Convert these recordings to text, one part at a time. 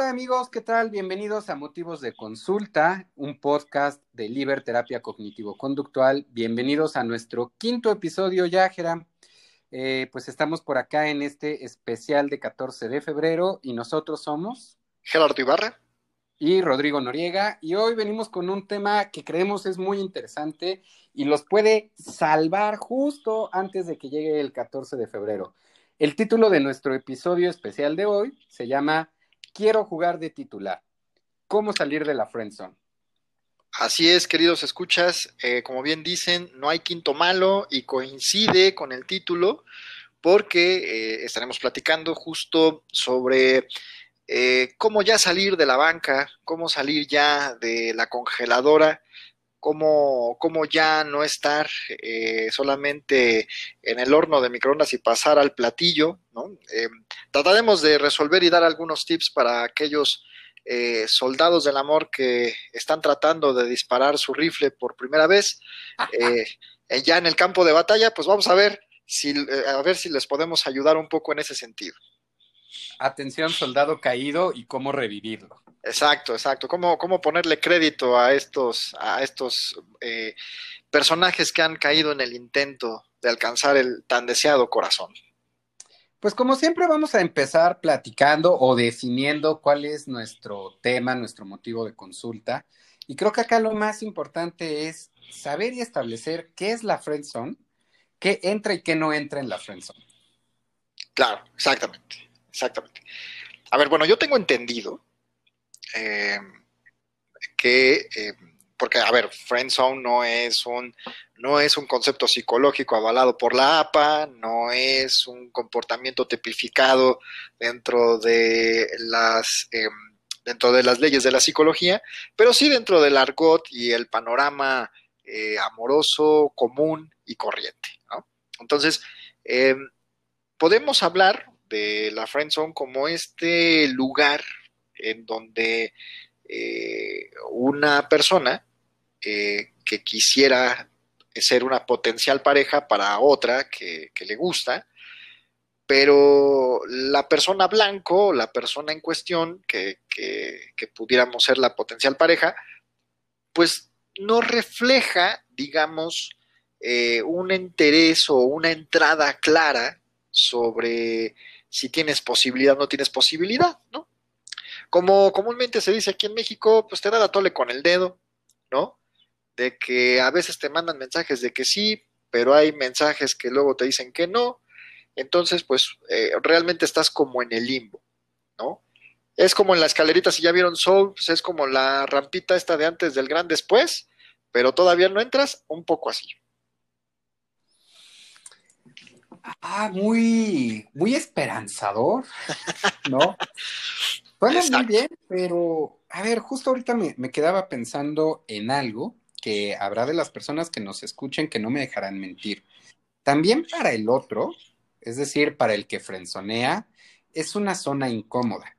Hola amigos, ¿qué tal? Bienvenidos a Motivos de Consulta, un podcast de Liber Terapia Cognitivo-Conductual. Bienvenidos a nuestro quinto episodio ya, Geram. Eh, pues estamos por acá en este especial de 14 de febrero y nosotros somos Gerardo Ibarra y Rodrigo Noriega y hoy venimos con un tema que creemos es muy interesante y los puede salvar justo antes de que llegue el 14 de febrero. El título de nuestro episodio especial de hoy se llama Quiero jugar de titular. ¿Cómo salir de la friendzone? Así es, queridos escuchas, eh, como bien dicen, no hay quinto malo y coincide con el título porque eh, estaremos platicando justo sobre eh, cómo ya salir de la banca, cómo salir ya de la congeladora, cómo, cómo ya no estar solamente en el horno de microondas y pasar al platillo, ¿no? trataremos de resolver y dar algunos tips para aquellos eh, soldados del amor que están tratando de disparar su rifle por primera vez eh, ya en el campo de batalla, pues vamos a ver si eh, a ver si les podemos ayudar un poco en ese sentido. Atención, soldado caído y cómo revivirlo. Exacto, exacto. Cómo, cómo ponerle crédito a estos, a estos personajes que han caído en el intento de alcanzar el tan deseado corazón. Pues como siempre vamos a empezar platicando o definiendo cuál es nuestro tema, nuestro motivo de consulta. Y creo que acá lo más importante es saber y establecer qué es la friendzone, qué entra y qué no entra en la friendzone. Claro, exactamente, exactamente. A ver, bueno, yo tengo entendido eh, que eh, porque, a ver, friendzone no es un, no es un concepto psicológico avalado por la APA, no es un comportamiento tipificado dentro de las em, dentro de las leyes de la psicología, pero sí dentro del argot y el panorama eh, amoroso común y corriente. ¿no? Entonces, em, podemos hablar de la friendzone como este lugar en donde eh, una persona eh, que quisiera ser una potencial pareja para otra que, le gusta, pero la persona blanco, la persona en cuestión, que, pudiéramos ser la potencial pareja, pues no refleja, digamos, eh, un interés o una entrada clara sobre si tienes posibilidad no tienes posibilidad, ¿no? Como comúnmente se dice aquí en México, pues te da la tole con el dedo, ¿no? de que a veces te mandan mensajes de que sí, pero hay mensajes que luego te dicen que no. Entonces, pues eh, realmente estás como en el limbo, ¿no? Es como en la escalerita, si ya vieron Soul, pues es como la rampita esta de antes del gran después, pero todavía no entras, un poco así. Ah, muy, muy esperanzador, ¿no? Bueno, muy bien, pero a ver, justo ahorita me, me quedaba pensando en algo que habrá de las personas que nos escuchen que no me dejarán mentir. También para el otro, es decir, para el que frenzonea, es una zona incómoda.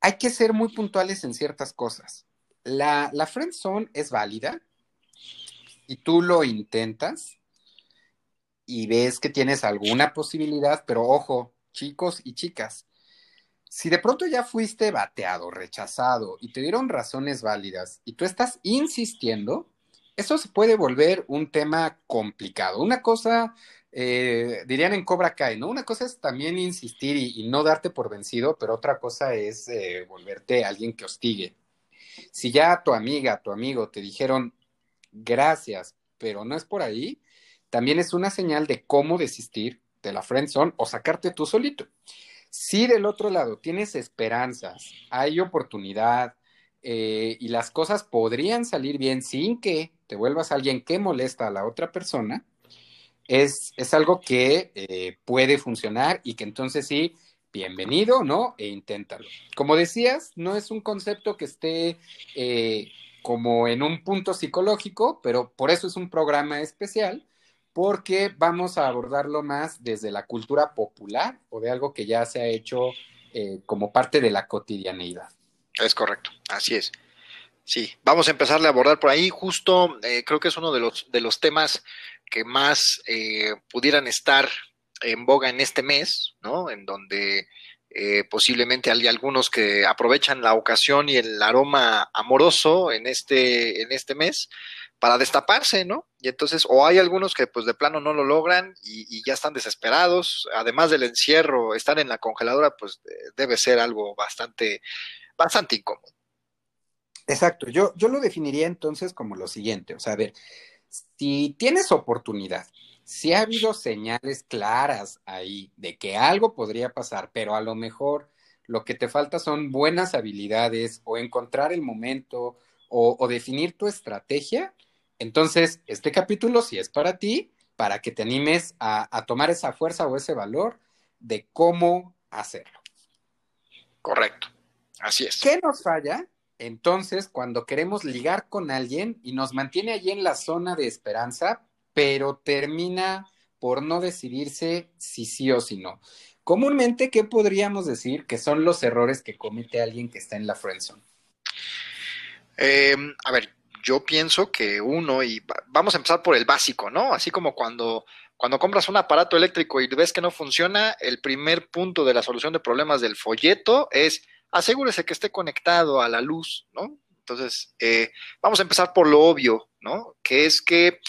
Hay que ser muy puntuales en ciertas cosas. La, la friendzone es válida y tú lo intentas y ves que tienes alguna posibilidad, pero ojo, chicos y chicas, si de pronto ya fuiste bateado, rechazado y te dieron razones válidas y tú estás insistiendo, eso se puede volver un tema complicado. Una cosa, eh, dirían en Cobra Kai, ¿no? Una cosa es también insistir y, no darte por vencido, pero otra cosa es eh, volverte alguien que hostigue. Si ya tu amiga, tu amigo te dijeron gracias, pero no es por ahí, también es una señal de cómo desistir de la friendzone o sacarte tú solito. Si del otro lado tienes esperanzas, hay oportunidad eh, y las cosas podrían salir bien sin que te vuelvas alguien que molesta a la otra persona, es, es algo que eh, puede funcionar y que entonces sí, bienvenido, ¿no? E inténtalo. Como decías, no es un concepto que esté eh, como en un punto psicológico, pero por eso es un programa especial porque vamos a abordarlo más desde la cultura popular o de algo que ya se ha hecho eh, como parte de la cotidianeidad. Es correcto, así es. Sí, vamos a empezarle a abordar por ahí. Justo eh, creo que es uno de los, de los temas que más eh, pudieran estar en boga en este mes, ¿no? En donde eh, posiblemente hay algunos que aprovechan la ocasión y el aroma amoroso en este, en este mes para destaparse, ¿no? Y entonces, o hay algunos que pues de plano no lo logran y, ya están desesperados, además del encierro, estar en la congeladora, pues debe ser algo bastante, bastante incómodo. Exacto, yo, yo lo definiría entonces como lo siguiente, o sea, a ver, si tienes oportunidad, si ha habido señales claras ahí de que algo podría pasar, pero a lo mejor lo que te falta son buenas habilidades o encontrar el momento o, definir tu estrategia, entonces este capítulo sí es para ti, para que te animes a tomar esa fuerza o ese valor de cómo hacerlo. Correcto, así es. ¿Qué nos falla? Entonces, cuando queremos ligar con alguien y nos mantiene allí en la zona de esperanza, pero termina por no decidirse si sí o si no. Comúnmente, ¿qué podríamos decir que son los errores que comete alguien que está en la friendzone? Em, a ver, yo pienso que uno, y vamos a empezar por el básico, ¿no? Así como cuando, cuando compras un aparato eléctrico y ves que no funciona, el primer punto de la solución de problemas del folleto es asegúrese que esté conectado a la luz, ¿no? Entonces, eh, vamos a empezar por lo obvio, ¿no? Que es que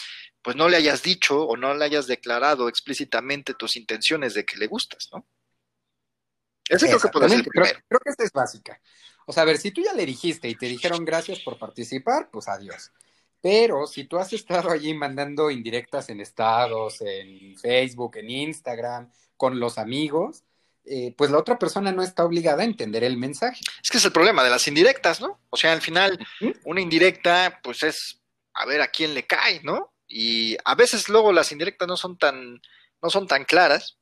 pues no le hayas dicho o no le hayas declarado explícitamente tus intenciones de que le gustas, ¿no? Ese creo que puede ser el primero. Creo, que esta es básica. O sea, a ver, si tú ya le dijiste y te dijeron gracias por participar, pues adiós. Pero si tú has estado allí mandando indirectas en estados, en Facebook, en Instagram, con los amigos, eh, pues la otra persona no está obligada a entender el mensaje. Es que es el problema de las indirectas, ¿no? O sea, al final, una indirecta, pues es a ver a quién le cae, ¿no? Y a veces luego las indirectas no son tan, no son tan claras,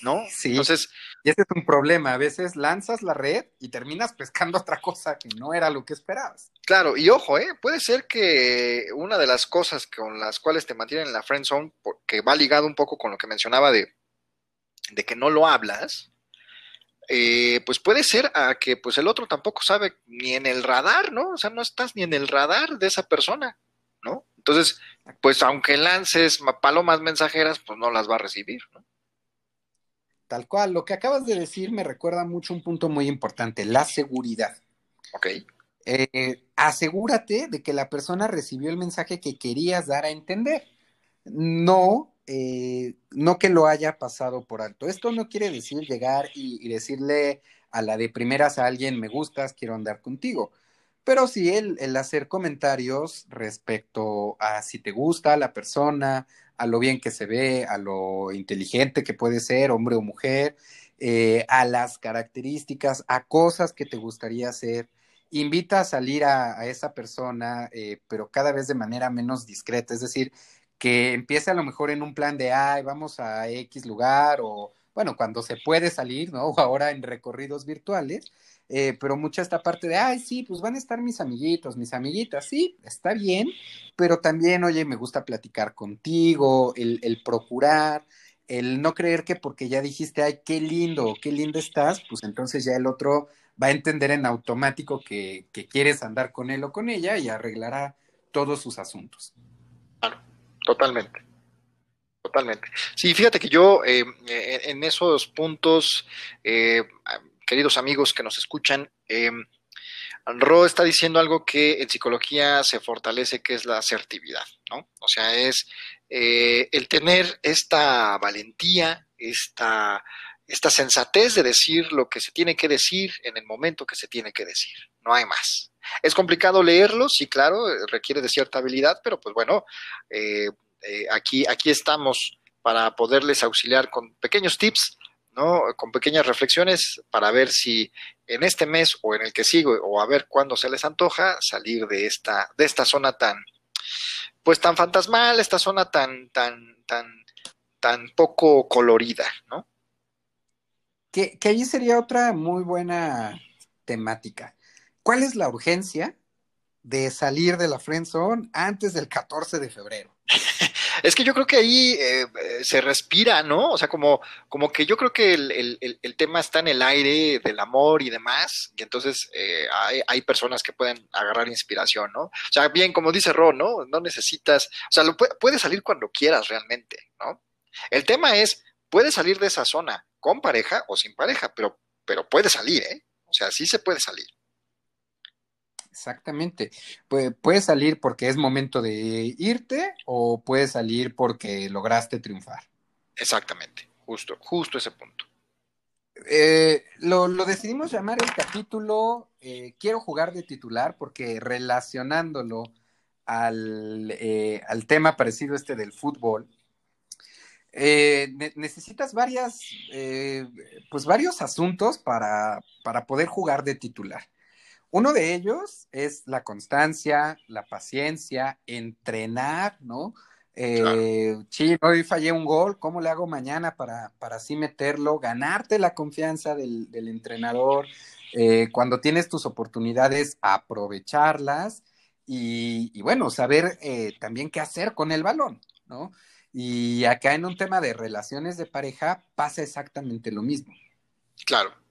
¿no? Sí. Entonces. Y ese es un problema. A veces lanzas la red y terminas pescando otra cosa que no era lo que esperabas. Claro, y ojo, ¿eh? puede ser que una de las cosas con las cuales te mantienen en la friend zone, que va ligado un poco con lo que mencionaba de de que no lo hablas, eh, pues puede ser a que pues el otro tampoco sabe ni en el radar, ¿no? O sea, no estás ni en el radar de esa persona, ¿no? Entonces, pues aunque lances palomas mensajeras, pues no las va a recibir, ¿no? Tal cual, lo que acabas de decir me recuerda mucho un punto muy importante, la seguridad. Ok. Eh, asegúrate de que la persona recibió el mensaje que querías dar a entender. No eh, no que lo haya pasado por alto. Esto no quiere decir llegar y, decirle a la de primeras a alguien, me gustas, quiero andar contigo. Pero sí el, el, hacer comentarios respecto a si te gusta la persona, a lo bien que se ve, a lo inteligente que puede ser, hombre o mujer, eh, a las características, a cosas que te gustaría hacer. Invita a salir a, esa persona, eh, pero cada vez de manera menos discreta. Es decir, que empiece a lo mejor en un plan de, ay, vamos a X lugar o, bueno, cuando se puede salir, ¿no? O ahora en recorridos virtuales, eh, pero mucha esta parte de, ay, sí, pues van a estar mis amiguitos, mis amiguitas, sí, está bien, pero también, oye, me gusta platicar contigo, el, el procurar, el no creer que porque ya dijiste, ay, qué lindo, qué lindo estás, pues entonces ya el otro va a entender en automático que, que quieres andar con él o con ella y arreglará todos sus asuntos. Totalmente. Totalmente. Sí, fíjate que yo eh, en esos puntos, eh, queridos amigos que nos escuchan, Ro está diciendo algo que en psicología se fortalece, que es la asertividad, ¿no? O sea, es el tener esta valentía, esta, esta sensatez de decir lo que se tiene que decir en el momento que se tiene que decir. No hay más. Es complicado leerlo, sí, claro, eh, requiere de cierta habilidad, pero pues bueno, eh, eh, aquí, aquí estamos para poderles auxiliar con pequeños tips, ¿no? Con pequeñas reflexiones para ver si en este mes o en el que sigo o a ver cuándo se les antoja salir de esta, de esta zona tan, pues tan fantasmal, esta zona tan, tan, tan, tan poco colorida, ¿no? Que, que ahí sería otra muy buena temática. ¿Cuál es la urgencia de salir de la friend zone antes del 14 de febrero? Es que yo creo que ahí eh, se respira, ¿no? O sea, como, como que yo creo que el, tema está en el aire del amor y demás, y entonces eh, hay, personas que pueden agarrar inspiración, ¿no? O sea, bien, como dice Ron, ¿no? No necesitas, o sea, lo puede, puede salir cuando quieras realmente, ¿no? El tema es, puedes salir de esa zona, con pareja o sin pareja, pero, pero puede salir, ¿eh? O sea, sí se puede salir. Exactamente. puede salir porque es momento de irte o puede salir porque lograste triunfar. Exactamente, justo, justo ese punto. Eh, lo, decidimos llamar el capítulo eh, Quiero jugar de titular porque relacionándolo al, eh, al tema parecido este del fútbol, necesitas varias, pues varios asuntos para, para poder jugar de titular. Uno de ellos es la constancia, la paciencia, entrenar, ¿no? Eh, Sí, hoy fallé un gol, ¿cómo le hago mañana para, para así meterlo? Ganarte la confianza del, entrenador. Eh, cuando tienes tus oportunidades, aprovecharlas y, bueno, saber eh, también qué hacer con el balón, ¿no? Y acá en un tema de relaciones de pareja pasa exactamente lo mismo. Claro.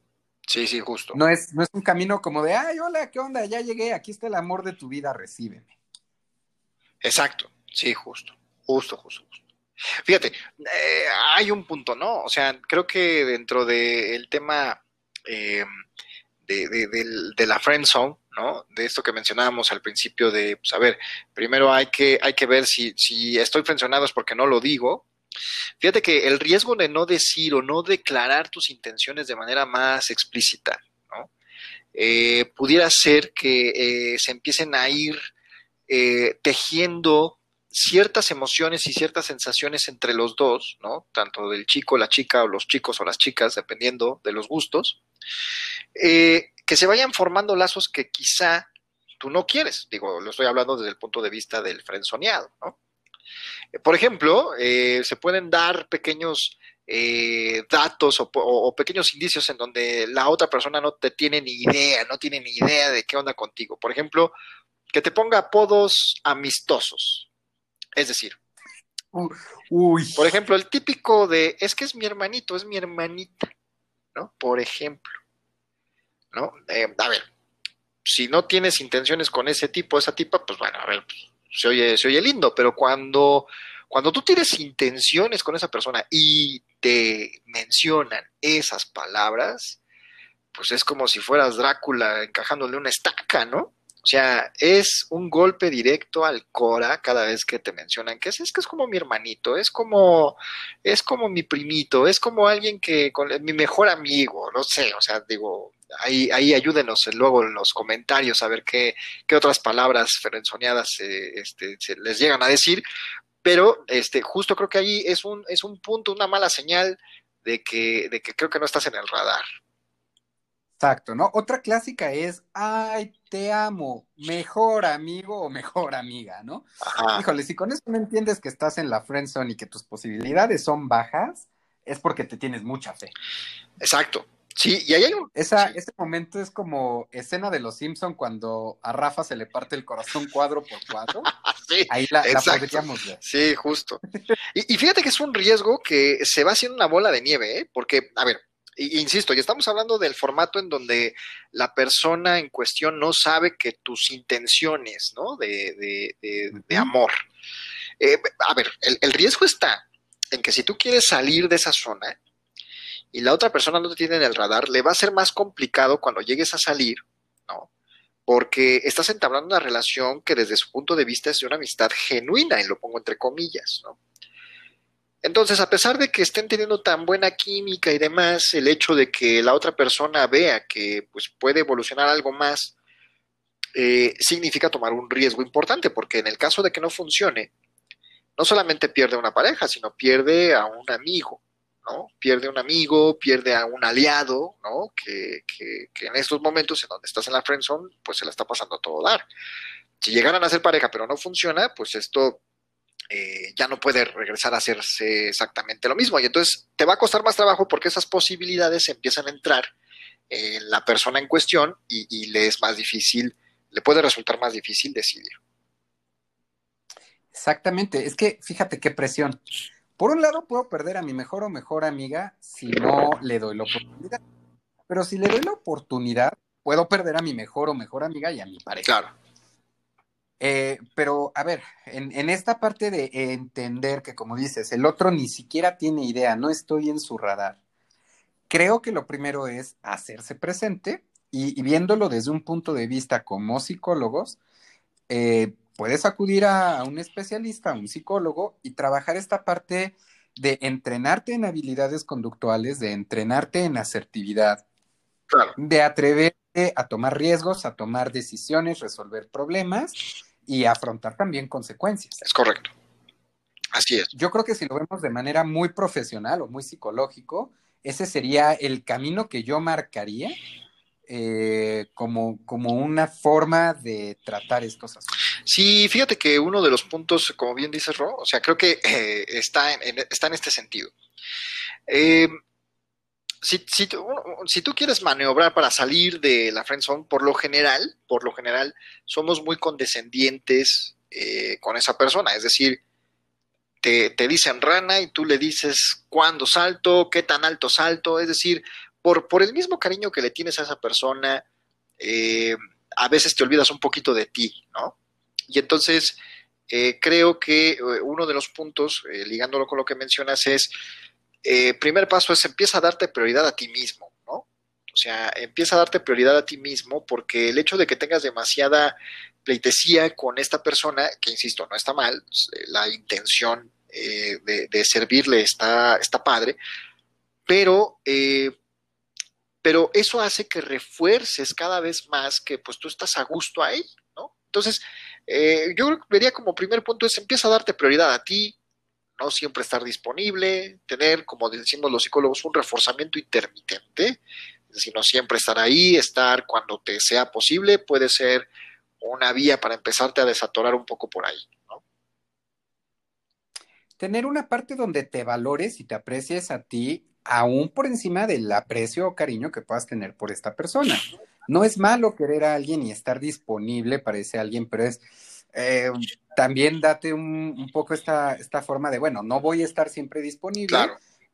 Sí, sí, justo. No es, no es un camino como de, ay, hola, ¿qué onda? Ya llegué, aquí está el amor de tu vida, recíbeme. Exacto, sí, justo, justo, justo, justo. Fíjate, eh, hay un punto, ¿no? O sea, creo que dentro del tema eh, de, la friend zone, ¿no? De esto que mencionábamos al principio de, pues a ver, primero hay que, hay que ver si, si estoy frencionado es porque no lo digo, Fíjate que el riesgo de no decir o no declarar tus intenciones de manera más explícita, ¿no? Eh, pudiera ser que eh, se empiecen a ir eh, tejiendo ciertas emociones y ciertas sensaciones entre los dos, ¿no? Tanto del chico, la chica, o los chicos o las chicas, dependiendo de los gustos, que se vayan formando lazos que quizá tú no quieres. Digo, lo estoy hablando desde el punto de vista del frenzoneado, ¿no? Por ejemplo, eh, se pueden dar pequeños eh, datos o, pequeños indicios en donde la otra persona no te tiene ni idea, no tiene ni idea de qué onda contigo. Por ejemplo, que te ponga apodos amistosos. Es decir, por ejemplo, el típico de es que es mi hermanito, es mi hermanita, ¿no? Por ejemplo, ¿no? Eh, a ver, si no tienes intenciones con ese tipo, esa tipa, pues bueno, a ver, pues, se oye, lindo, pero cuando, cuando tú tienes intenciones con esa persona y te mencionan esas palabras, pues es como si fueras Drácula encajándole una estaca, ¿no? O sea, es un golpe directo al cora cada vez que te mencionan que es, es que es como mi hermanito, es como, es como mi primito, es como alguien que, con mi mejor amigo, no sé, o sea, digo, ahí, ahí ayúdenos luego en los comentarios a ver qué, qué otras palabras ferenzoneadas eh, este, se les llegan a decir, pero este, justo creo que ahí es un, es un punto, una mala señal de que, de que creo que no estás en el radar. Exacto, ¿no? Otra clásica es, ay, te amo, mejor amigo o mejor amiga, ¿no? Híjole, si con eso no entiendes que estás en la friendzone y que tus posibilidades son bajas, es porque te tienes mucha fe. Exacto. Sí, y ahí hay un... Esa, Ese momento es como escena de Los Simpson cuando a Rafa se le parte el corazón cuadro por cuadro. sí, ahí la, podríamos ver. Sí, justo. y, y, fíjate que es un riesgo que se va haciendo una bola de nieve, ¿eh? Porque, a ver, insisto, y estamos hablando del formato en donde la persona en cuestión no sabe que tus intenciones, ¿no? De, de, amor. Eh, a ver, el, riesgo está en que si tú quieres salir de esa zona y la otra persona no te tiene en el radar, le va a ser más complicado cuando llegues a salir, ¿no? Porque estás entablando una relación que desde su punto de vista es de una amistad genuina, y lo pongo entre comillas, ¿no? Entonces, a pesar de que estén teniendo tan buena química y demás, el hecho de que la otra persona vea que pues, puede evolucionar algo más, eh, significa tomar un riesgo importante, porque en el caso de que no funcione, no solamente pierde una pareja, sino pierde a un amigo, ¿no? Pierde un amigo, pierde a un aliado, ¿no? Que en estos momentos en donde estás en la friendzone, pues se la está pasando a todo dar. Si llegaran a ser pareja pero no funciona, pues esto eh, ya no puede regresar a hacerse exactamente lo mismo. Y entonces te va a costar más trabajo porque esas posibilidades empiezan a entrar en la persona en cuestión y, le es más difícil, le puede resultar más difícil decidir. Exactamente, es que fíjate qué presión. Por un lado puedo perder a mi mejor o mejor amiga si no le doy la oportunidad, pero si le doy la oportunidad, puedo perder a mi mejor o mejor amiga y a mi pareja. Claro. Eh, pero, a ver, en, esta parte de entender que, como dices, el otro ni siquiera tiene idea, no estoy en su radar. creo que lo primero es hacerse presente y, viéndolo desde un punto de vista como psicólogos, eh, puedes acudir a, un especialista, a un psicólogo y trabajar esta parte de entrenarte en habilidades conductuales, de entrenarte en asertividad, de atreverte a tomar riesgos, a tomar decisiones, resolver problemas y afrontar también consecuencias. Es correcto. Así es. Yo creo que si lo vemos de manera muy profesional o muy psicológico, ese sería el camino que yo marcaría eh, como, como una forma de tratar estos asuntos. Sí, fíjate que uno de los puntos, como bien dices, Ro, o sea, creo que eh, está, en, está en este sentido. Eh, si, tú quieres maniobrar para salir de la friendzone, por lo general, por lo general, somos muy condescendientes con esa persona. Es decir, te, te, dicen rana y tú le dices cuándo salto, qué tan alto salto. Es decir, por, por el mismo cariño que le tienes a esa persona, eh, a veces te olvidas un poquito de ti, ¿no? Y entonces eh, creo que eh, uno de los puntos, ligándolo con lo que mencionas, es, primer paso es empieza a darte prioridad a ti mismo, ¿no? O sea, empieza a darte prioridad a ti mismo porque el hecho de que tengas demasiada pleitesía con esta persona, que insisto, no está mal, la intención de, de, servirle está, está padre, pero pero eso hace que refuerces cada vez más que pues tú estás a gusto ahí, ¿no? Entonces, eh, yo vería como primer punto es empieza a darte prioridad a ti, no siempre estar disponible, tener, como decimos los psicólogos, un reforzamiento intermitente, es decir, no siempre estar ahí, estar cuando te sea posible, puede ser una vía para empezarte a desatorar un poco por ahí, ¿no? Tener una parte donde te valores y te aprecies a ti aún por encima del aprecio o cariño que puedas tener por esta persona. No es malo querer a alguien y estar disponible para ese alguien, pero es eh, también date un, poco esta, esta forma de, bueno, no voy a estar siempre disponible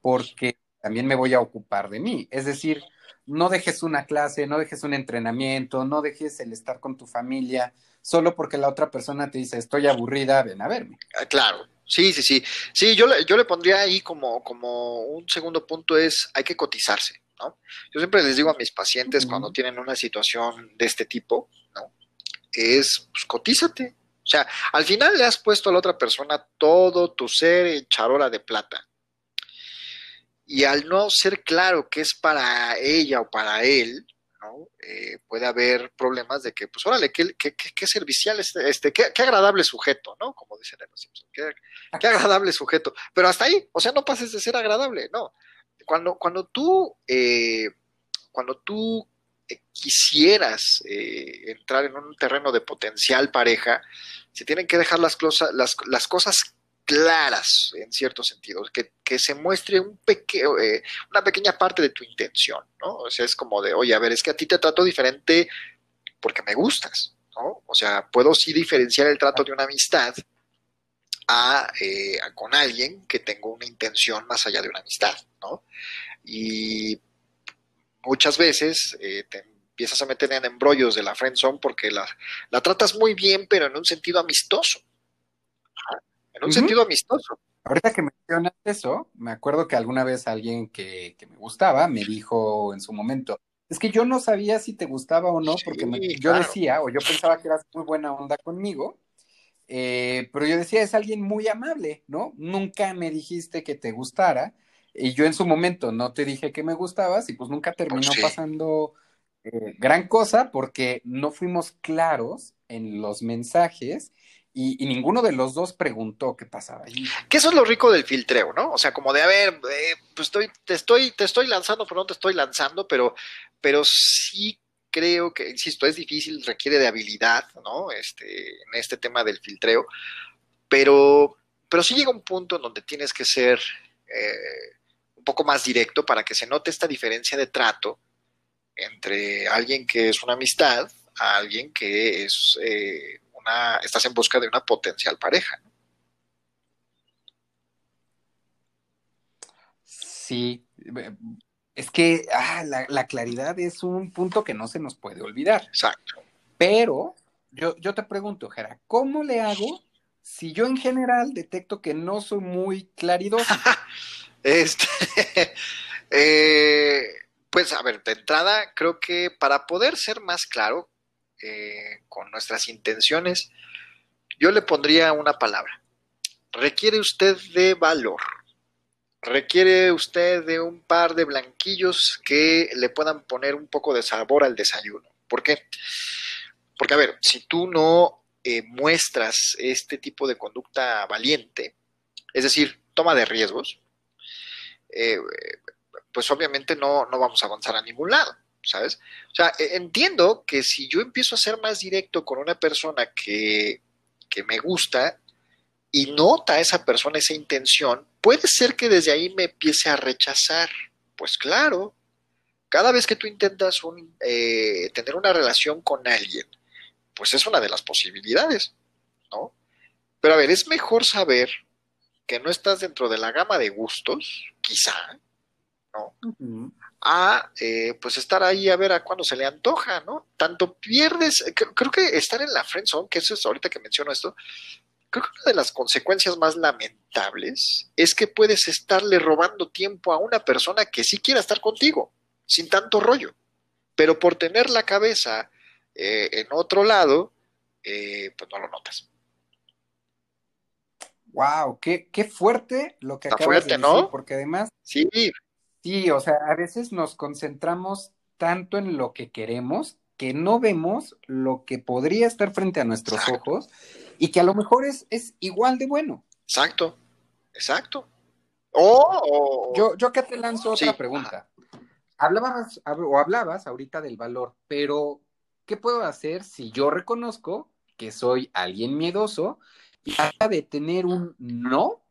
porque también me voy a ocupar de mí. Es decir, no dejes una clase, no dejes un entrenamiento, no dejes el estar con tu familia solo porque la otra persona te dice, estoy aburrida, ven a verme. Ah, claro, Sí, sí, sí. Sí, yo le, yo le pondría ahí como, como un segundo punto es, hay que cotizarse, ¿no? Yo siempre les digo a mis pacientes cuando tienen una situación de este tipo, ¿no? Es, pues cotízate. O sea, al final le has puesto a la otra persona todo tu ser en charola de plata. Y al no ser claro que es para ella o para él, eh, puede haber problemas de que, pues, órale, qué, qué, servicial, este, este qué, agradable sujeto, ¿no? Como dicen en los Simpsons, qué, agradable sujeto. Pero hasta ahí, o sea, no pases de ser agradable, no. Cuando, cuando tú, eh, cuando tú eh, quisieras entrar en un terreno de potencial pareja, se tienen que dejar las, las, las cosas claras en cierto sentido, que, se muestre eh, una pequeña parte de tu intención, ¿no? O sea, es como de, oye, a ver, es que a ti te trato diferente porque me gustas, ¿no? O sea, puedo sí diferenciar el trato de una amistad eh, con alguien que tengo una intención más allá de una amistad, ¿no? Y muchas veces eh, te empiezas a meter en embrollos de la friendzone porque la, la tratas muy bien, pero en un sentido amistoso en un sentido amistoso. Ahorita que mencionas eso, me acuerdo que alguna vez alguien que, me gustaba me dijo en su momento, es que yo no sabía si te gustaba o no, porque yo decía, o yo pensaba que eras muy buena onda conmigo, eh, pero yo decía, es alguien muy amable, ¿no? Nunca me dijiste que te gustara, y yo en su momento no te dije que me gustabas, y pues nunca terminó pasando eh, gran cosa, porque no fuimos claros en los mensajes y, ninguno de los dos preguntó qué pasaba ahí. Que eso es lo rico del filtreo, ¿no? O sea, como de, a ver, eh, pues estoy, te estoy, te estoy lanzando, pero no te estoy lanzando, pero, pero sí creo que, insisto, es difícil, requiere de habilidad, ¿no? Este, en este tema del filtreo, pero, pero sí llega un punto en donde tienes que ser eh, poco más directo para que se note esta diferencia de trato entre alguien que es una amistad a alguien que es eh, estás en busca de una potencial pareja. Sí, es que ah, la, claridad es un punto que no se nos puede olvidar. Exacto. Pero yo, yo te pregunto, Jera, ¿cómo le hago si yo en general detecto que no soy muy claridoso? este, Eh, pues a ver, de entrada, creo que para poder ser más claro eh, con nuestras intenciones, yo le pondría una palabra. Requiere usted de valor. Requiere usted de un par de blanquillos que le puedan poner un poco de sabor al desayuno. ¿Por qué? Porque, a ver, si tú no eh, muestras este tipo de conducta valiente, es decir, toma de riesgos, eh, pues obviamente no, no vamos a avanzar a ningún lado, ¿sabes? O sea, e, entiendo que si yo empiezo a ser más directo con una persona que, que me gusta y nota a esa persona esa intención, puede ser que desde ahí me empiece a rechazar. Pues claro, cada vez que tú intentas eh, tener una relación con alguien, pues es una de las posibilidades, ¿no? Pero a ver, es mejor saber que no estás dentro de la gama de gustos, quizá, a eh, pues estar ahí a ver a cuándo se le antoja, ¿no? Tanto pierdes, eh, creo, que estar en la friendzone, que eso es ahorita que menciono esto, creo que una de las consecuencias más lamentables es que puedes estarle robando tiempo a una persona que sí quiera estar contigo, sin tanto rollo, pero por tener la cabeza eh, en otro lado, pues no lo notas. Wow, qué, qué fuerte lo que Está fuerte, ¿no? porque además sí. Sí, o sea, a veces nos concentramos tanto en lo que queremos que no vemos lo que podría estar frente a nuestros ojos y que a lo mejor es, es igual de bueno. Exacto, exacto. O, Yo, yo acá te lanzo otra pregunta. Hablabas o hablabas ahorita del valor, pero ¿qué puedo hacer si yo reconozco que soy alguien miedoso y de tener un no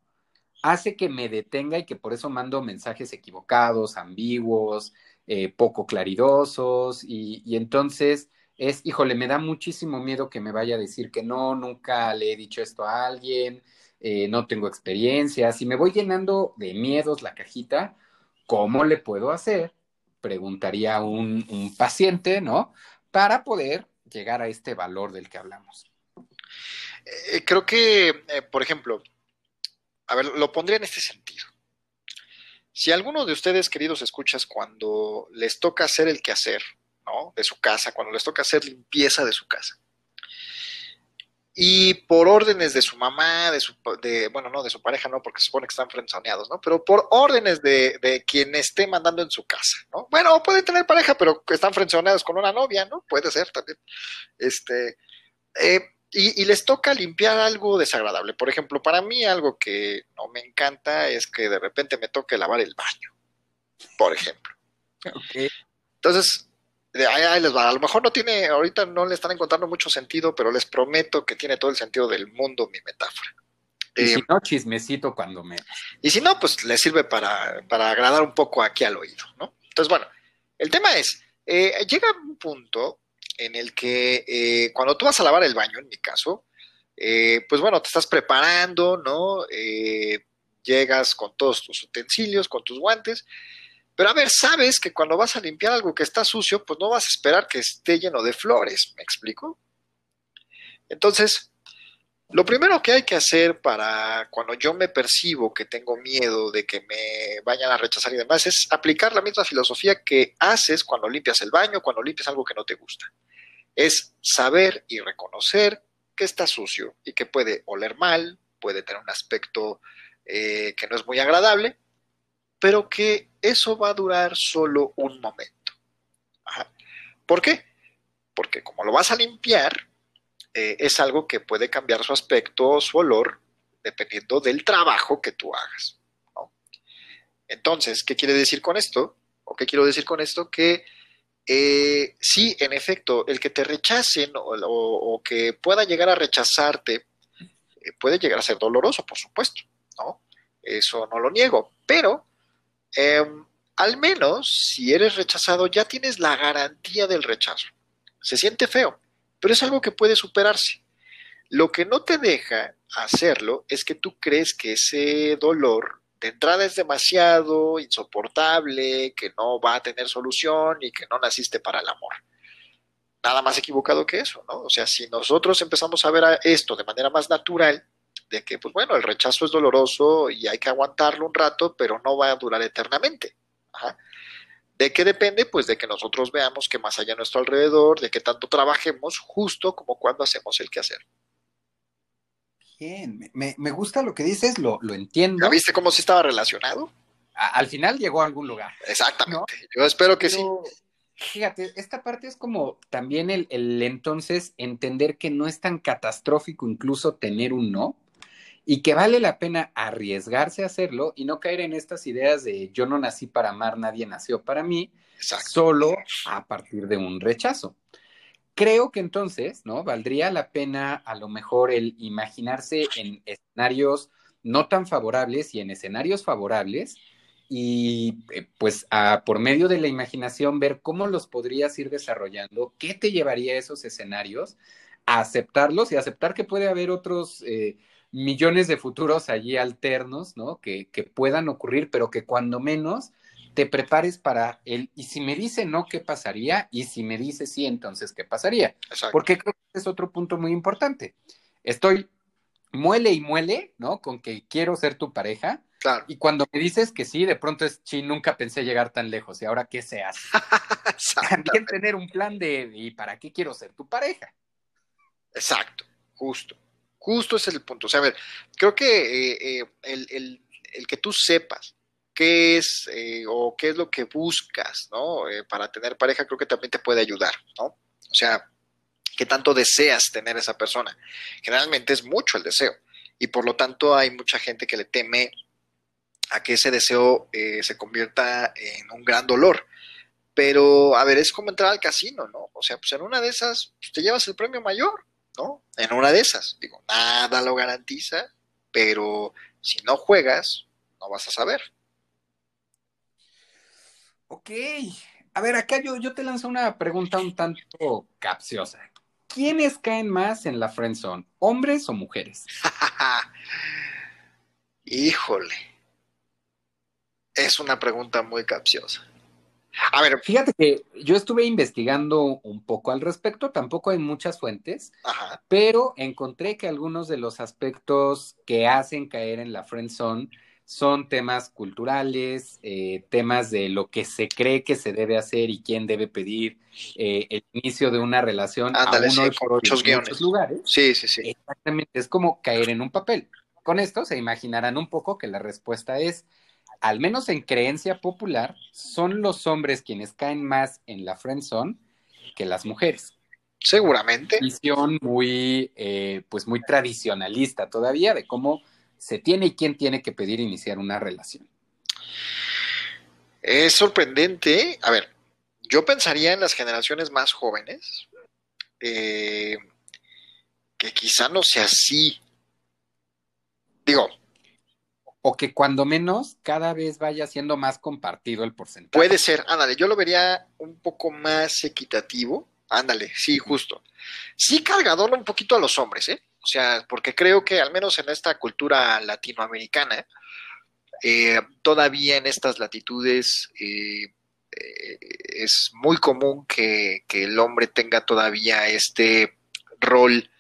hace que me detenga y que por eso mando mensajes equivocados, ambiguos, eh, poco claridosos y, entonces es, híjole, me da muchísimo miedo que me vaya a decir que no, nunca le he dicho esto a alguien, eh, no tengo experiencia, si me voy llenando de miedos la cajita, ¿cómo le puedo hacer? Preguntaría un, un paciente, ¿no? Para poder llegar a este valor del que hablamos. Eh, creo que, por ejemplo, a ver, lo pondría en este sentido. Si alguno de ustedes, queridos escuchas, cuando les toca hacer el quehacer, ¿no? De su casa, cuando les toca hacer limpieza de su casa, y por órdenes de su mamá, de su, de, bueno, no, de su pareja, no, porque se supone que están frenzoneados, ¿no? Pero por órdenes de, de, quien esté mandando en su casa, ¿no? Bueno, pueden tener pareja, pero están frenzoneados con una novia, ¿no? Puede ser también. Este, eh, y, les toca limpiar algo desagradable. Por ejemplo, para mí algo que no me encanta es que de repente me toque lavar el baño, por ejemplo. Entonces, ahí, les va. A lo mejor no tiene, ahorita no le están encontrando mucho sentido, pero les prometo que tiene todo el sentido del mundo mi metáfora. Y si eh, no, chismecito cuando me... Y si no, pues le sirve para, para agradar un poco aquí al oído, ¿no? Entonces, bueno, el tema es, eh, llega un punto en el que eh, cuando tú vas a lavar el baño, en mi caso, eh, pues bueno, te estás preparando, ¿no? Eh, llegas con todos tus utensilios, con tus guantes, pero a ver, sabes que cuando vas a limpiar algo que está sucio, pues no vas a esperar que esté lleno de flores, ¿me explico? Entonces, lo primero que hay que hacer para cuando yo me percibo que tengo miedo de que me vayan a rechazar y demás es aplicar la misma filosofía que haces cuando limpias el baño, cuando limpias algo que no te gusta. Es saber y reconocer que está sucio y que puede oler mal, puede tener un aspecto eh, que no es muy agradable, pero que eso va a durar solo un momento. ¿Por qué? Porque como lo vas a limpiar, eh, es algo que puede cambiar su aspecto, su olor, dependiendo del trabajo que tú hagas. Entonces, ¿qué quiere decir con esto? ¿O qué quiero decir con esto? Que eh, sí, en efecto, el que te rechacen o, que pueda llegar a rechazarte eh, puede llegar a ser doloroso, por supuesto, ¿no? Eso no lo niego, pero em, al menos si eres rechazado ya tienes la garantía del rechazo. Se siente feo, pero es algo que puede superarse. Lo que no te deja hacerlo es que tú crees que ese dolor de entrada es demasiado insoportable, que no va a tener solución y que no naciste para el amor. Nada más equivocado que eso, ¿no? O sea, si nosotros empezamos a ver esto de manera más natural, de que, pues bueno, el rechazo es doloroso y hay que aguantarlo un rato, pero no va a durar eternamente. ¿De qué depende? Pues de que nosotros veamos que más allá a nuestro alrededor, de que tanto trabajemos justo como cuando hacemos el quehacer. Bien, me, me gusta lo que dices, lo, lo entiendo. ¿Ya viste cómo sí estaba relacionado? al final llegó a algún lugar. Exactamente. Yo espero que sí. Fíjate, esta parte es como también el, el, entonces entender que no es tan catastrófico incluso tener un no y que vale la pena arriesgarse a hacerlo y no caer en estas ideas de yo no nací para amar, nadie nació para mí, solo a partir de un rechazo. Creo que entonces, ¿no? Valdría la pena a lo mejor el imaginarse en escenarios no tan favorables y en escenarios favorables y eh, pues a, por medio de la imaginación ver cómo los podrías ir desarrollando, qué te llevaría a esos escenarios, a aceptarlos y aceptar que puede haber otros eh, millones de futuros allí alternos, ¿no? Que, que puedan ocurrir, pero que cuando menos te prepares para el, y si me dice no, ¿qué pasaría? Y si me dice sí, entonces, ¿qué pasaría? Porque creo que es otro punto muy importante. Estoy muele y muele, ¿no? Con que quiero ser tu pareja, y cuando me dices que sí, de pronto es, sí, nunca pensé llegar tan lejos. ¿Y ahora qué se hace? También tener un plan de, ¿y para qué quiero ser tu pareja? Exacto, justo. Justo ese es el punto. O sea, a ver, creo que eh, eh, el, el, que tú sepas qué es eh, o qué es lo que buscas, ¿no? para tener pareja, creo que también te puede ayudar, ¿no? O sea, qué tanto deseas tener esa persona. Generalmente es mucho el deseo. Y por lo tanto hay mucha gente que le teme a que ese deseo se convierta en un gran dolor. Pero, a ver, es como entrar al casino, ¿no? O sea, pues en una de esas pues, te llevas el premio mayor, ¿no? En una de esas. Digo, nada lo garantiza, pero si no juegas, no vas a saber. Ok. A ver, acá yo, yo te lanzo una pregunta un tanto capciosa. ¿Quiénes caen más en la friendzone? ¿Hombres o mujeres? Híjole es una pregunta muy capciosa. A ver, fíjate que yo estuve investigando un poco al respecto, tampoco hay muchas fuentes, pero encontré que algunos de los aspectos que hacen caer en la friend zone son temas culturales, eh, temas de lo que se cree que se debe hacer y quién debe pedir eh, el inicio de una relación a uno con muchos guiones. lugares. Sí, sí, sí. Exactamente, es como caer en un papel. Con esto se imaginarán un poco que la respuesta es al menos en creencia popular, son los hombres quienes caen más en la friendzone que las mujeres. Seguramente. Visión muy, eh, pues muy tradicionalista todavía de cómo se tiene y quién tiene que pedir iniciar una relación. Es sorprendente. A ver, yo pensaría en las generaciones más jóvenes, eh, que quizá no sea así. Digo, o que cuando menos cada vez vaya siendo más compartido el porcentaje. Puede ser, ándale, yo lo vería un poco más equitativo, ándale, sí, justo. Sí cargador un poquito a los hombres, ¿eh? O sea, porque creo que al menos en esta cultura latinoamericana, eh, todavía en estas latitudes eh, eh, es muy común que, que el hombre tenga todavía este rol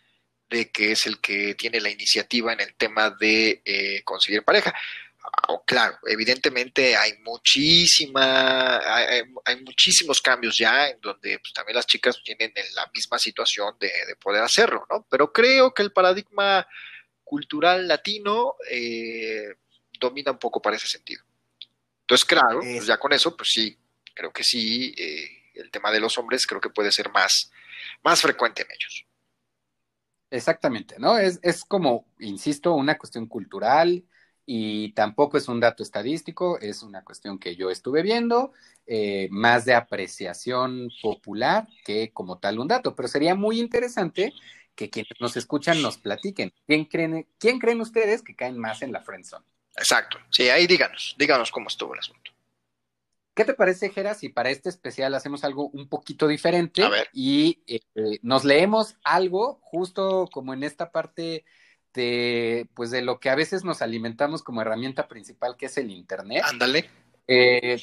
de que es el que tiene la iniciativa en el tema de eh, conseguir pareja. Ah, claro, evidentemente hay muchísima, hay, muchísimos cambios ya en donde pues, también las chicas tienen la misma situación de, poder hacerlo, ¿no? Pero creo que el paradigma cultural latino eh, domina un poco para ese sentido. Entonces, claro, pues ya con eso, pues sí, creo que sí, eh, el tema de los hombres creo que puede ser más, más frecuente en ellos. Exactamente, ¿no? Es, es como, insisto, una cuestión cultural y tampoco es un dato estadístico, es una cuestión que yo estuve viendo, eh, más de apreciación popular que como tal un dato, pero sería muy interesante que quienes nos escuchan nos platiquen. ¿Quién creen, quién creen ustedes que caen más en la friendzone? Exacto, sí, ahí díganos, díganos cómo estuvo el asunto. ¿Qué te parece, Jera, si para este especial hacemos algo un poquito diferente y eh, nos leemos algo justo como en esta parte de, pues de lo que a veces nos alimentamos como herramienta principal, que es el Internet? Ándale. Eh,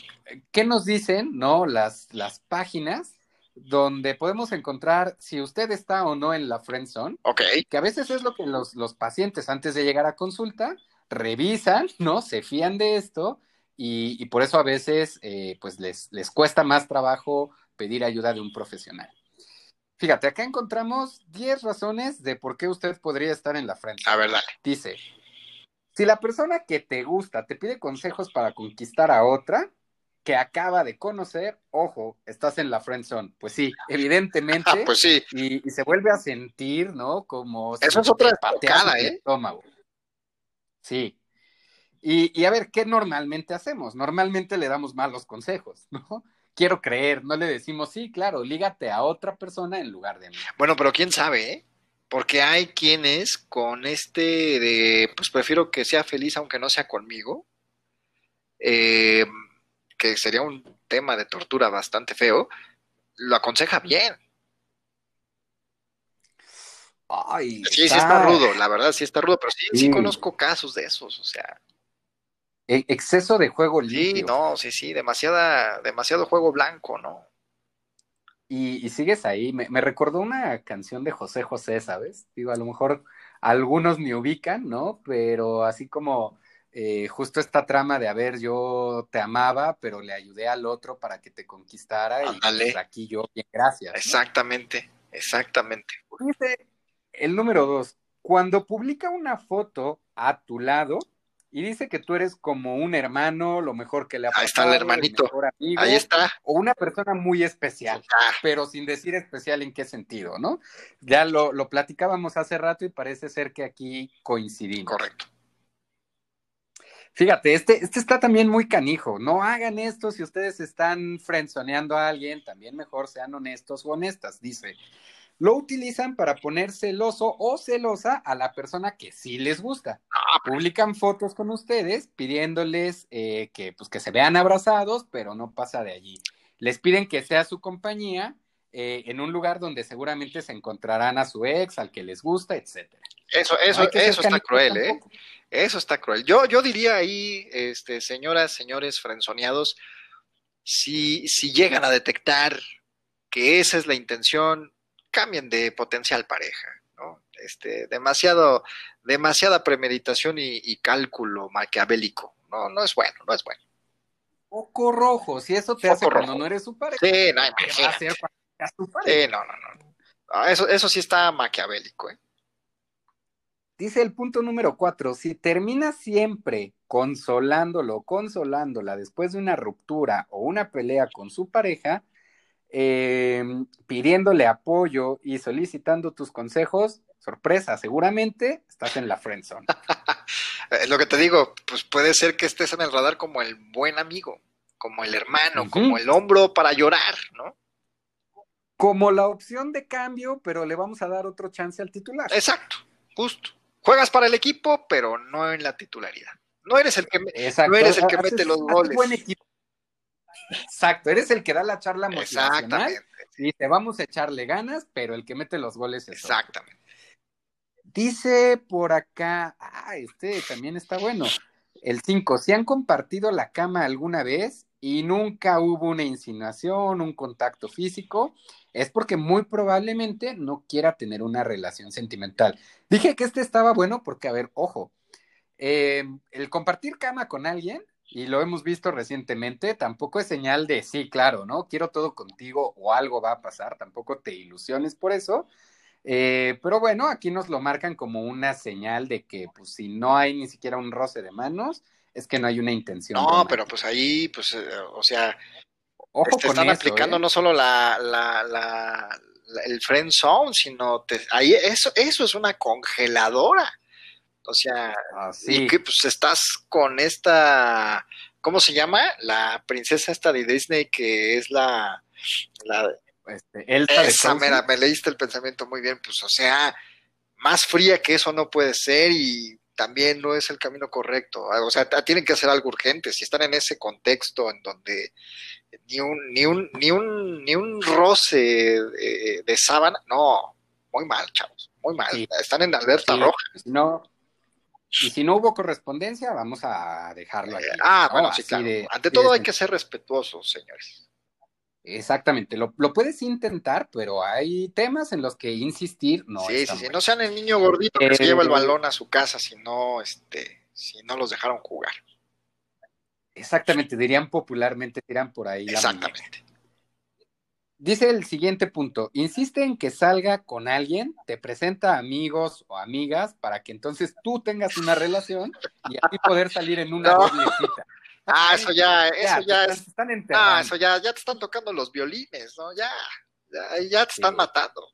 ¿Qué nos dicen, no? Las, las páginas donde podemos encontrar si usted está o no en la friend zone. Ok. Que a veces es lo que los, los pacientes antes de llegar a consulta revisan, ¿no? Se fían de esto y, por eso a veces eh, pues les, les cuesta más trabajo pedir ayuda de un profesional. Fíjate, acá encontramos 10 razones de por qué usted podría estar en la frente. A ver, dale. Dice, si la persona que te gusta te pide consejos para conquistar a otra que acaba de conocer, ojo, estás en la friend zone. Pues sí, evidentemente. Ah, pues sí. Y, se vuelve a sentir, ¿no? Como Eso es otra pateada, ¿eh? Estómago. Sí. Y, y a ver, ¿qué normalmente hacemos? Normalmente le damos malos consejos, ¿no? quiero creer, no le decimos, sí, claro, lígate a otra persona en lugar de mí. Bueno, pero quién sabe, ¿eh? Porque hay quienes con este de, pues prefiero que sea feliz aunque no sea conmigo, eh, que sería un tema de tortura bastante feo, lo aconseja bien. Ay, sí, sí está rudo, la verdad sí está rudo, pero sí, sí conozco casos de esos, o sea. E-, exceso de juego limpio. Sí, no, sí, sí, demasiada, demasiado juego blanco, ¿no? Y, sigues ahí. Me, recordó una canción de José José, ¿sabes? Digo, a lo mejor algunos me ubican, ¿no? Pero así como eh, justo esta trama de, a ver, yo te amaba, pero le ayudé al otro para que te conquistara y pues, aquí yo, bien, gracias. Exactamente, exactamente. Dice el número dos, cuando publica una foto a tu lado, y dice que tú eres como un hermano, lo mejor que le ha pasado. Ahí está el hermanito. Ahí está. O una persona muy especial, pero sin decir especial en qué sentido, ¿no? Ya lo, lo platicábamos hace rato y parece ser que aquí coincidimos. Correcto. Fíjate, este, este está también muy canijo. No hagan esto si ustedes están frenzoneando a alguien, también mejor sean honestos o honestas. Dice, lo utilizan para poner celoso o celosa a la persona que sí les gusta. Ah, pues. Publican fotos con ustedes pidiéndoles eh, que, pues, que se vean abrazados, pero no pasa de allí. Les piden que sea su compañía eh, en un lugar donde seguramente se encontrarán a su ex, al que les gusta, etcétera. Eso, eso, eso está cruel, ¿eh? Eso está cruel. Yo, yo diría ahí, este, señoras, señores frenzoneados, si, si llegan a detectar que esa es la intención, cambien de potencial pareja, ¿no? Este, demasiado, demasiada premeditación y, cálculo maquiavélico, no, no es bueno, no es bueno. Poco rojo, si eso te hace cuando no eres su pareja. Sí, no, imagínate. Sí, no, no, no. Ah, eso, eso sí está maquiavélico, ¿eh? Dice el punto número cuatro, si termina siempre consolándolo, consolándola después de una ruptura o una pelea con su pareja, eh, pidiéndole apoyo y solicitando tus consejos, sorpresa, seguramente estás en la friendzone. Lo que te digo, pues puede ser que estés en el radar como el buen amigo, como el hermano, como el hombro para llorar, ¿no? Como la opción de cambio, pero le vamos a dar otro chance al titular. Exacto, justo. Juegas para el equipo, pero no en la titularidad. No eres el que, no eres el que mete los goles. Buen equipo. Exacto, eres el que da la charla motivacional. Y te vamos a echarle ganas, pero el que mete los goles es Exactamente. Dice por acá, ah, este también está bueno. El 5, si han compartido la cama alguna vez y nunca hubo una insinuación, un contacto físico, es porque muy probablemente no quiera tener una relación sentimental. Dije que este estaba bueno porque, a ver, ojo, eh, el compartir cama con alguien y lo hemos visto recientemente, tampoco es señal de sí, claro, ¿no? Quiero todo contigo o algo va a pasar, tampoco te ilusiones por eso. Eh, pero bueno, aquí nos lo marcan como una señal de que, pues, si no hay ni siquiera un roce de manos, es que no hay una intención. No, pero pues ahí, pues, eh, o sea, Ojo te están aplicando ¿eh? no solo la, la, la, el friend zone, sino ahí eso, eso es una congeladora. O sea, y que pues estás con esta, ¿cómo se llama? La princesa esta de Disney que es la, la este, esa, me leíste el pensamiento muy bien, pues o sea, más fría que eso no puede ser y también no es el camino correcto. O sea, tienen que hacer algo urgente. Si están en ese contexto en donde ni un, ni un, ni un, ni un roce de, sábana, no, muy mal, chavos, muy mal. Están en alerta roja. No, y si no hubo correspondencia, vamos a dejarlo aquí. Ah, bueno, sí, claro. Ante todo hay que ser respetuosos, señores. Exactamente, lo, puedes intentar, pero hay temas en los que insistir no Sí, sí, sí, no sean el niño gordito que se lleva el eh, balón a su casa si no, este, si no los dejaron jugar. Exactamente, dirían popularmente, tiran por ahí. Exactamente. Dice el siguiente punto, insiste en que salga con alguien, te presenta amigos o amigas para que entonces tú tengas una relación y así poder salir en una no. Ah, eso ya, eso ya, es, están ah, eso ya, ya te están tocando los violines, ¿no? Ya, ya, ya te están matando.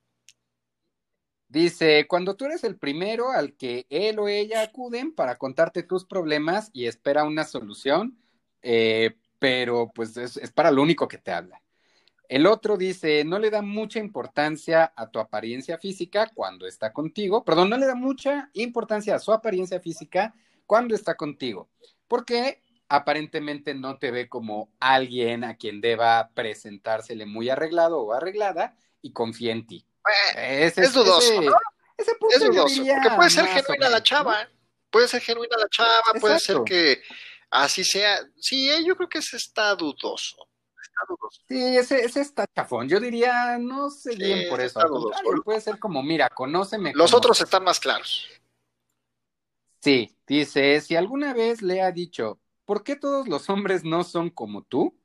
Dice, cuando tú eres el primero al que él o ella acuden para contarte tus problemas y espera una solución, eh, pero pues es, es, para lo único que te habla. El otro dice, no le da mucha importancia a tu apariencia física cuando está contigo, perdón, no le da mucha importancia a su apariencia física cuando está contigo, porque aparentemente no te ve como alguien a quien deba presentársele muy arreglado o arreglada y confía en ti. ese, es dudoso, ese, ¿no? Ese punto es dudoso, porque puede ser genuina la chava, ¿no? puede ser genuina la chava, Exacto. puede ser que así sea. Sí, yo creo que ese está dudoso. Sí, ese, ese está chafón. Yo diría, no sé sí, bien por eso. puede ser como, mira, conóceme. Los como... otros están más claros. Sí, dice, si alguna vez le ha dicho, ¿por qué todos los hombres no son como tú?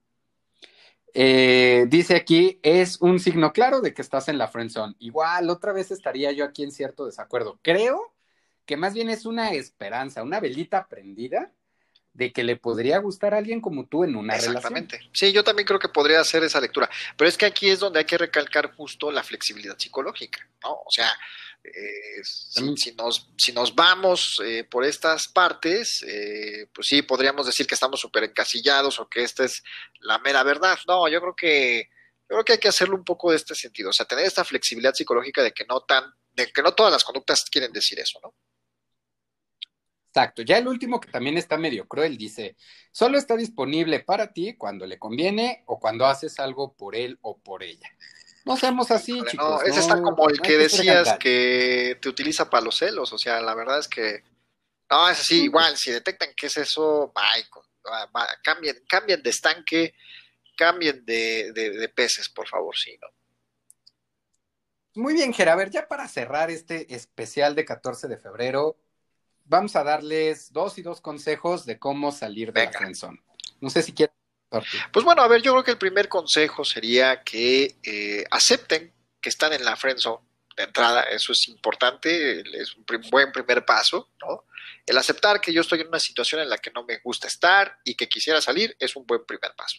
Eh, dice aquí, es un signo claro de que estás en la friendzone. Igual, otra vez estaría yo aquí en cierto desacuerdo. Creo que más bien es una esperanza, una velita prendida de que le podría gustar a alguien como tú en una Exactamente. relación. Sí, yo también creo que podría hacer esa lectura. Pero es que aquí es donde hay que recalcar justo la flexibilidad psicológica, ¿no? O sea, eh, si, si, nos, si nos vamos eh, por estas partes, eh, pues sí, podríamos decir que estamos súper encasillados o que esta es la mera verdad. No, yo creo que yo creo que hay que hacerlo un poco de este sentido, o sea, tener esta flexibilidad psicológica de que no tan, de que no todas las conductas quieren decir eso, ¿no? Exacto. Ya el último que también está medio cruel dice, solo está disponible para ti cuando le conviene o cuando haces algo por él o por ella. No seamos así, Híjole, chicos. No, ese no, está como el no que decías que te utiliza para los celos, o sea, la verdad es que no, es así, igual, si detectan que es eso, bye, cambien, cambien de estanque, cambien de, de, de peces, por favor, sí, ¿no? Muy bien, Gera. A ver, ya para cerrar este especial de 14 de febrero, vamos a darles dos y dos consejos de cómo salir de Venga. la friendzone. No sé si quieres. Pues bueno, a ver, yo creo que el primer consejo sería que eh, acepten que están en la friendzone de entrada, eso es importante, es un buen primer paso, ¿no? El aceptar que yo estoy en una situación en la que no me gusta estar y que quisiera salir es un buen primer paso.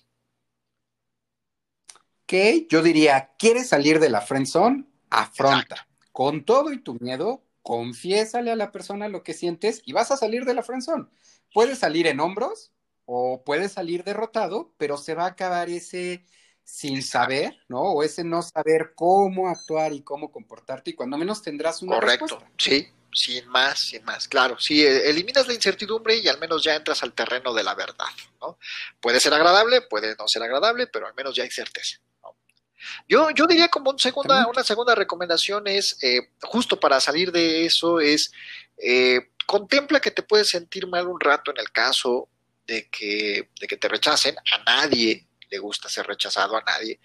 Que yo diría, ¿quieres salir de la friendzone? Afronta. Exacto. Con todo y tu miedo, confiésale a la persona lo que sientes y vas a salir de la friendzone. Puedes salir en hombros o puedes salir derrotado, pero se va a acabar ese sin saber, ¿no? O ese no saber cómo actuar y cómo comportarte y cuando menos tendrás una Correcto, respuesta. sí, sin más, sin más, claro. Sí, eh, eliminas la incertidumbre y al menos ya entras al terreno de la verdad, ¿no? Puede ser agradable, puede no ser agradable, pero al menos ya hay certeza. Yo, yo diría como un segunda, una segunda recomendación es, eh, justo para salir de eso, es eh, contempla que te puedes sentir mal un rato en el caso de que, de que te rechacen. A nadie le gusta ser rechazado, a nadie.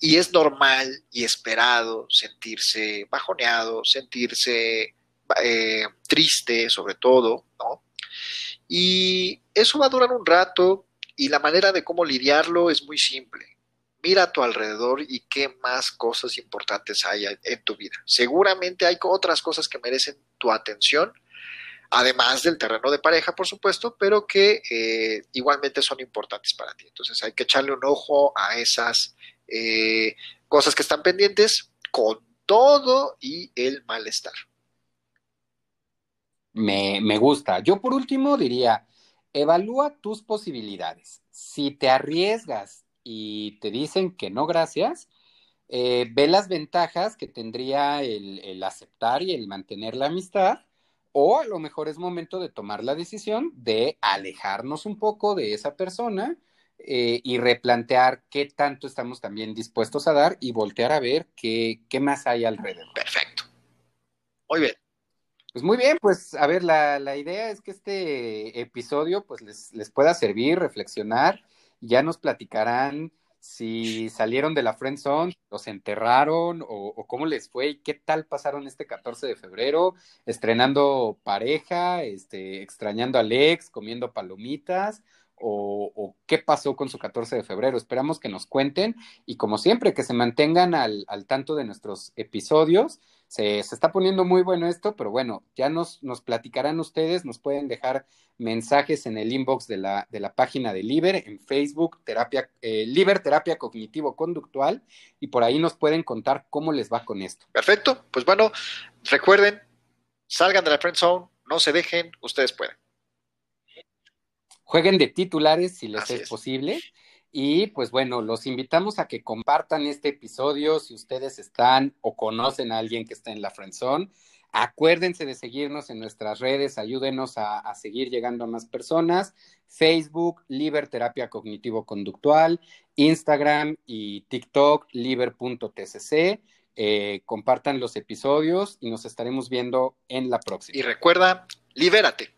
Y es normal y esperado sentirse bajoneado, sentirse eh, triste sobre todo, ¿no? Y eso va a durar un rato y la manera de cómo lidiarlo es muy simple. Mira a tu alrededor y qué más cosas importantes hay en tu vida. Seguramente hay otras cosas que merecen tu atención, además del terreno de pareja, por supuesto, pero que eh, igualmente son importantes para ti. Entonces hay que echarle un ojo a esas eh, cosas que están pendientes con todo y el malestar. Me, me gusta. Yo por último diría, evalúa tus posibilidades. Si te arriesgas y te dicen que no, gracias, eh, ve las ventajas que tendría el, el, aceptar y el mantener la amistad, o a lo mejor es momento de tomar la decisión de alejarnos un poco de esa persona eh, y replantear qué tanto estamos también dispuestos a dar y voltear a ver qué, qué más hay alrededor. Perfecto. Muy bien. Pues muy bien, pues a ver, la, la idea es que este episodio pues les, les, pueda servir, reflexionar, ya nos platicarán si salieron de la friend zone, los enterraron o, o, cómo les fue y qué tal pasaron este 14 de febrero, estrenando pareja, este, extrañando al ex, comiendo palomitas o, qué pasó con su 14 de febrero. Esperamos que nos cuenten y como siempre, que se mantengan al, tanto de nuestros episodios. Se, está poniendo muy bueno esto, pero bueno, ya nos, nos platicarán ustedes, nos pueden dejar mensajes en el inbox de la, de la página de Liber, en Facebook, terapia, eh, Liber Terapia Cognitivo Conductual, y por ahí nos pueden contar cómo les va con esto. Perfecto, pues bueno, recuerden, salgan de la friend zone, no se dejen, ustedes pueden jueguen de titulares si les es, posible. Y pues bueno, los invitamos a que compartan este episodio si ustedes están o conocen a alguien que está en la Friendzone. Acuérdense de seguirnos en nuestras redes, ayúdenos a, seguir llegando a más personas. Facebook, Liber Terapia Cognitivo Conductual, Instagram y TikTok, liber.tcc. Eh, compartan los episodios y nos estaremos viendo en la próxima. Y recuerda, libérate.